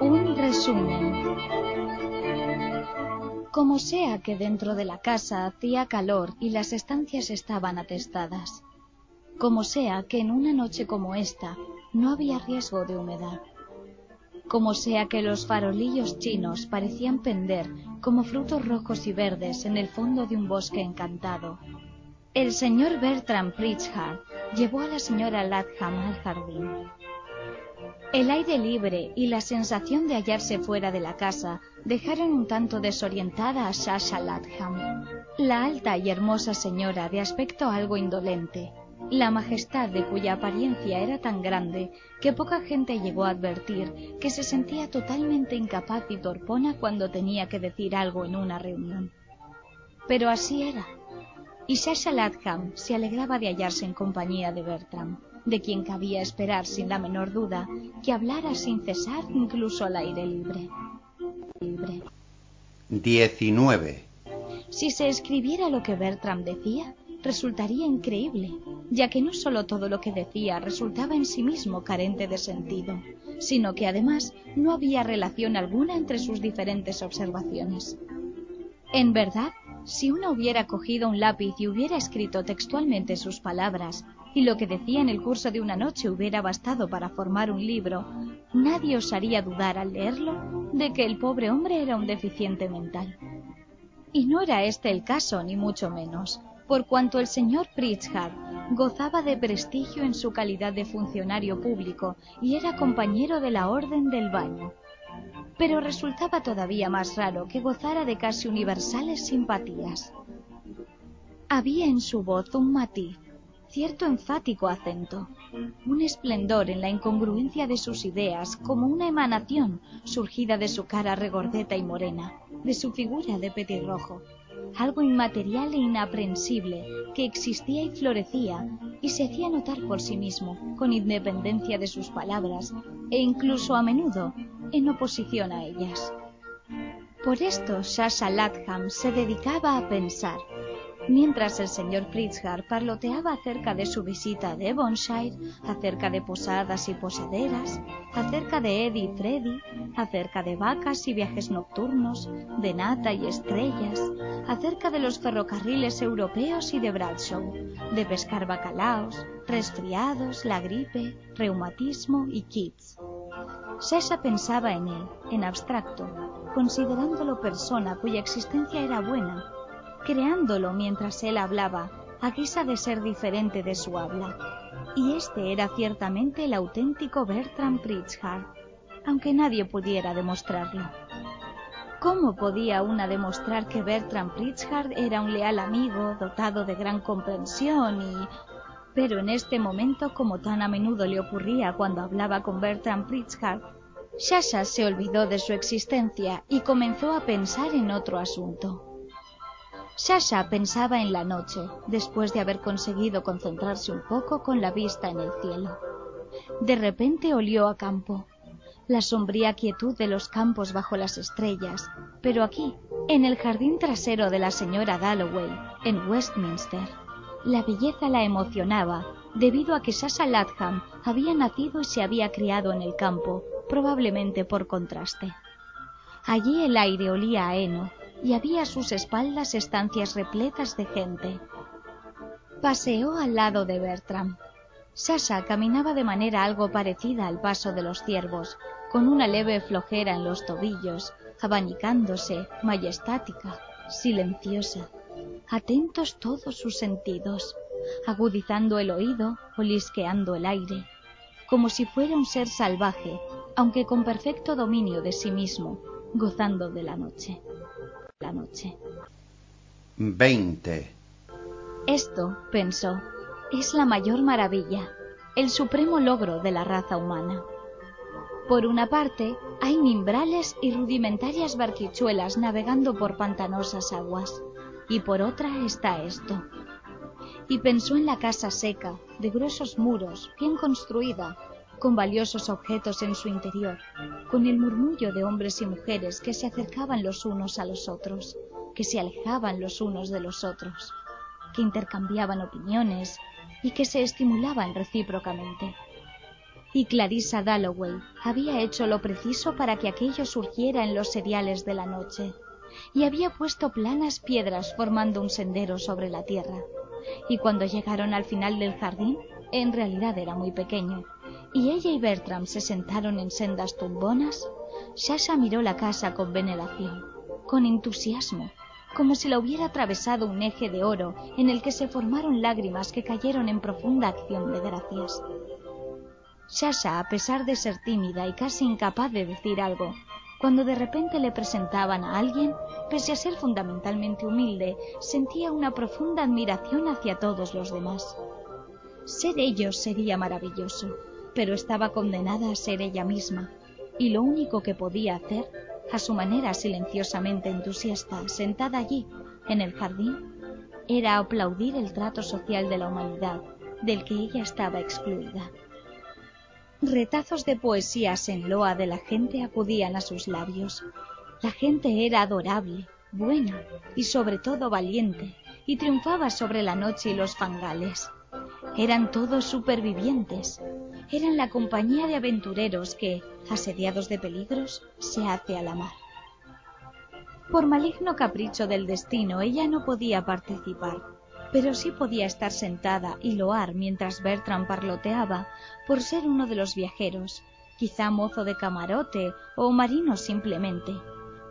Un resumen. Como sea que dentro de la casa hacía calor y las estancias estaban atestadas. Como sea que en una noche como esta no había riesgo de humedad. Como sea que los farolillos chinos parecían pender como frutos rojos y verdes en el fondo de un bosque encantado. El señor Bertram Pritchard llevó a la señora Latham al jardín. El aire libre y la sensación de hallarse fuera de la casa dejaron un tanto desorientada a Sasha Latham, la alta y hermosa señora de aspecto algo indolente, la majestad de cuya apariencia era tan grande que poca gente llegó a advertir que se sentía totalmente incapaz y torpona cuando tenía que decir algo en una reunión. Pero así era. Y Sasha Latham se alegraba de hallarse en compañía de Bertram, de quien cabía esperar sin la menor duda que hablara sin cesar incluso al aire libre. libre. 19. Si se escribiera lo que Bertram decía, resultaría increíble, ya que no sólo todo lo que decía resultaba en sí mismo carente de sentido, sino que además no había relación alguna entre sus diferentes observaciones. En verdad, si uno hubiera cogido un lápiz y hubiera escrito textualmente sus palabras, y lo que decía en el curso de una noche hubiera bastado para formar un libro, nadie osaría dudar al leerlo de que el pobre hombre era un deficiente mental. Y no era este el caso, ni mucho menos por cuanto el señor Pritchard gozaba de prestigio en su calidad de funcionario público y era compañero de la Orden del Baño. Pero resultaba todavía más raro que gozara de casi universales simpatías. Había en su voz un matiz, cierto enfático acento, un esplendor en la incongruencia de sus ideas, como una emanación surgida de su cara regordeta y morena, de su figura de petirrojo algo inmaterial e inaprensible que existía y florecía y se hacía notar por sí mismo, con independencia de sus palabras e incluso a menudo en oposición a ellas. Por esto Sasha Latham se dedicaba a pensar, mientras el señor Pritchard parloteaba acerca de su visita a Devonshire, acerca de posadas y posaderas, acerca de Eddie y Freddy, acerca de vacas y viajes nocturnos, de nata y estrellas, acerca de los ferrocarriles europeos y de Bradshaw, de pescar bacalaos, resfriados, la gripe, reumatismo y kits. Sasha pensaba en él, en abstracto, considerándolo persona cuya existencia era buena, creándolo mientras él hablaba, a guisa de ser diferente de su habla. Y este era ciertamente el auténtico Bertram Pritchard, aunque nadie pudiera demostrarlo. ¿Cómo podía una demostrar que Bertram Pritchard era un leal amigo, dotado de gran comprensión y... Pero en este momento, como tan a menudo le ocurría cuando hablaba con Bertram Pritchard, Shasha se olvidó de su existencia y comenzó a pensar en otro asunto. Sasha pensaba en la noche, después de haber conseguido concentrarse un poco con la vista en el cielo. De repente olió a campo, la sombría quietud de los campos bajo las estrellas, pero aquí, en el jardín trasero de la señora Dalloway, en Westminster, la belleza la emocionaba debido a que Sasha Latham había nacido y se había criado en el campo, probablemente por contraste. Allí el aire olía a heno y había a sus espaldas estancias repletas de gente. Paseó al lado de Bertram. Sasha caminaba de manera algo parecida al paso de los ciervos, con una leve flojera en los tobillos, abanicándose, majestática, silenciosa, atentos todos sus sentidos, agudizando el oído, olisqueando el aire, como si fuera un ser salvaje, aunque con perfecto dominio de sí mismo, gozando de la noche la noche. 20. Esto, pensó, es la mayor maravilla, el supremo logro de la raza humana. Por una parte, hay mimbrales y rudimentarias barquichuelas navegando por pantanosas aguas, y por otra está esto. Y pensó en la casa seca, de gruesos muros, bien construida, con valiosos objetos en su interior, con el murmullo de hombres y mujeres que se acercaban los unos a los otros, que se alejaban los unos de los otros, que intercambiaban opiniones y que se estimulaban recíprocamente. Y Clarissa Dalloway había hecho lo preciso para que aquello surgiera en los seriales de la noche, y había puesto planas piedras formando un sendero sobre la tierra. Y cuando llegaron al final del jardín, en realidad era muy pequeño, y ella y Bertram se sentaron en sendas tumbonas, Sasha miró la casa con veneración, con entusiasmo, como si la hubiera atravesado un eje de oro en el que se formaron lágrimas que cayeron en profunda acción de gracias. Sasha, a pesar de ser tímida y casi incapaz de decir algo, cuando de repente le presentaban a alguien, pese a ser fundamentalmente humilde, sentía una profunda admiración hacia todos los demás. Ser ellos sería maravilloso, pero estaba condenada a ser ella misma, y lo único que podía hacer, a su manera silenciosamente entusiasta, sentada allí, en el jardín, era aplaudir el trato social de la humanidad, del que ella estaba excluida. Retazos de poesías en loa de la gente acudían a sus labios. La gente era adorable, buena y sobre todo valiente, y triunfaba sobre la noche y los fangales. Eran todos supervivientes. Eran la compañía de aventureros que, asediados de peligros, se hace a la mar. Por maligno capricho del destino, ella no podía participar, pero sí podía estar sentada y loar mientras Bertram parloteaba por ser uno de los viajeros, quizá mozo de camarote o marino simplemente,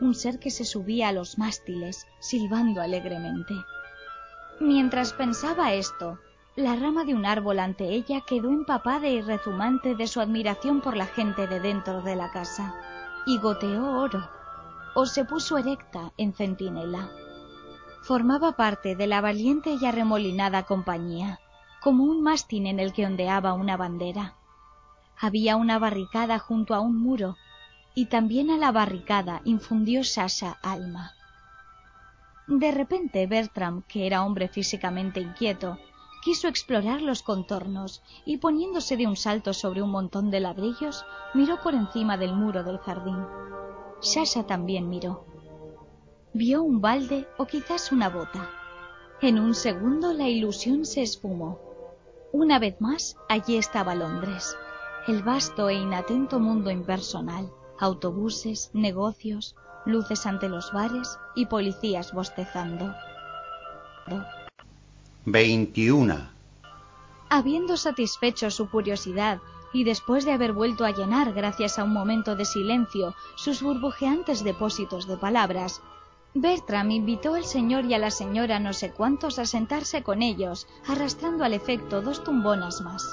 un ser que se subía a los mástiles, silbando alegremente. Mientras pensaba esto, la rama de un árbol ante ella quedó empapada y rezumante de su admiración por la gente de dentro de la casa, y goteó oro, o se puso erecta en centinela. Formaba parte de la valiente y arremolinada compañía, como un mástil en el que ondeaba una bandera. Había una barricada junto a un muro, y también a la barricada infundió Sasha alma. De repente Bertram, que era hombre físicamente inquieto, quiso explorar los contornos y poniéndose de un salto sobre un montón de ladrillos, miró por encima del muro del jardín. Sasha también miró. Vio un balde o quizás una bota. En un segundo la ilusión se esfumó. Una vez más, allí estaba Londres, el vasto e inatento mundo impersonal, autobuses, negocios, luces ante los bares y policías bostezando. 21. Habiendo satisfecho su curiosidad y después de haber vuelto a llenar, gracias a un momento de silencio, sus burbujeantes depósitos de palabras, Bertram invitó al señor y a la señora no sé cuántos a sentarse con ellos, arrastrando al efecto dos tumbonas más.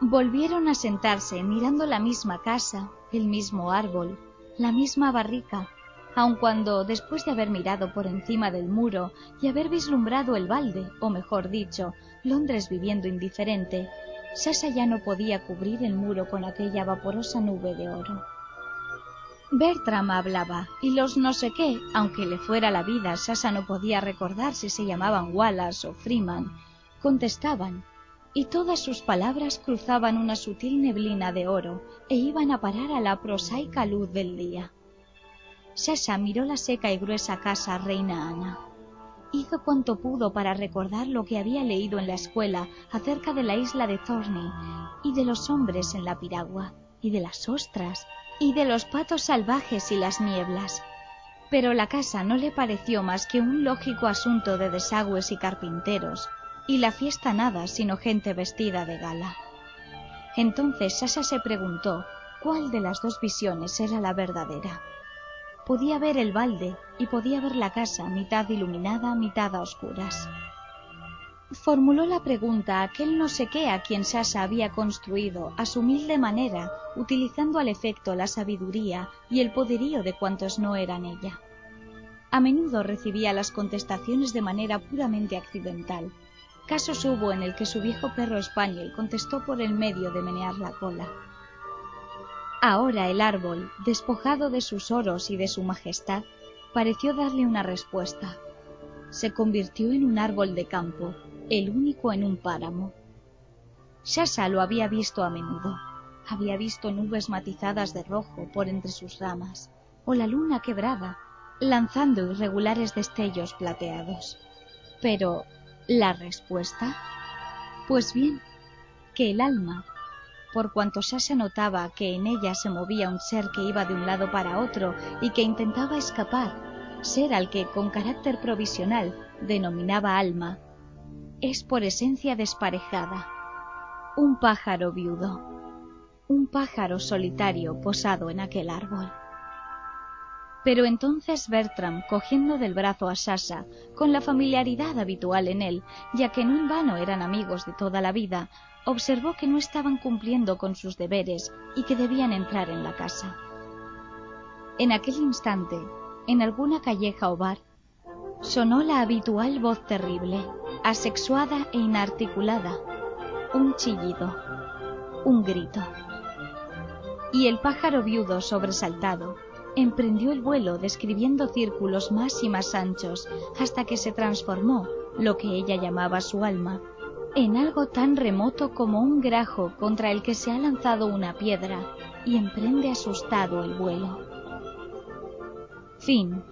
Volvieron a sentarse mirando la misma casa, el mismo árbol, la misma barrica, aun cuando, después de haber mirado por encima del muro y haber vislumbrado el balde, o mejor dicho, Londres viviendo indiferente, Sasa ya no podía cubrir el muro con aquella vaporosa nube de oro. Bertram hablaba, y los no sé qué, aunque le fuera la vida, Sasa no podía recordar si se llamaban Wallace o Freeman, contestaban, y todas sus palabras cruzaban una sutil neblina de oro e iban a parar a la prosaica luz del día. Sasha miró la seca y gruesa casa Reina Ana. Hizo cuanto pudo para recordar lo que había leído en la escuela acerca de la isla de Thorney y de los hombres en la piragua y de las ostras y de los patos salvajes y las nieblas. Pero la casa no le pareció más que un lógico asunto de desagües y carpinteros, y la fiesta nada sino gente vestida de gala. Entonces Sasha se preguntó cuál de las dos visiones era la verdadera. Podía ver el balde y podía ver la casa, mitad iluminada, mitad a oscuras. Formuló la pregunta a aquel no sé qué a quien Sasa había construido a su humilde manera, utilizando al efecto la sabiduría y el poderío de cuantos no eran ella. A menudo recibía las contestaciones de manera puramente accidental. Casos hubo en el que su viejo perro español contestó por el medio de menear la cola. Ahora el árbol, despojado de sus oros y de su majestad, pareció darle una respuesta. Se convirtió en un árbol de campo, el único en un páramo. Shasha lo había visto a menudo. Había visto nubes matizadas de rojo por entre sus ramas, o la luna quebrada, lanzando irregulares destellos plateados. Pero, ¿la respuesta? Pues bien, que el alma, por cuanto Sasha notaba que en ella se movía un ser que iba de un lado para otro y que intentaba escapar, ser al que con carácter provisional denominaba alma, es por esencia desparejada, un pájaro viudo, un pájaro solitario posado en aquel árbol. Pero entonces Bertram, cogiendo del brazo a Sasha, con la familiaridad habitual en él, ya que no en vano eran amigos de toda la vida, observó que no estaban cumpliendo con sus deberes y que debían entrar en la casa. En aquel instante, en alguna calleja o bar, sonó la habitual voz terrible, asexuada e inarticulada, un chillido, un grito. Y el pájaro viudo sobresaltado, emprendió el vuelo describiendo círculos más y más anchos hasta que se transformó, lo que ella llamaba su alma, en algo tan remoto como un grajo contra el que se ha lanzado una piedra y emprende asustado el vuelo. Fin.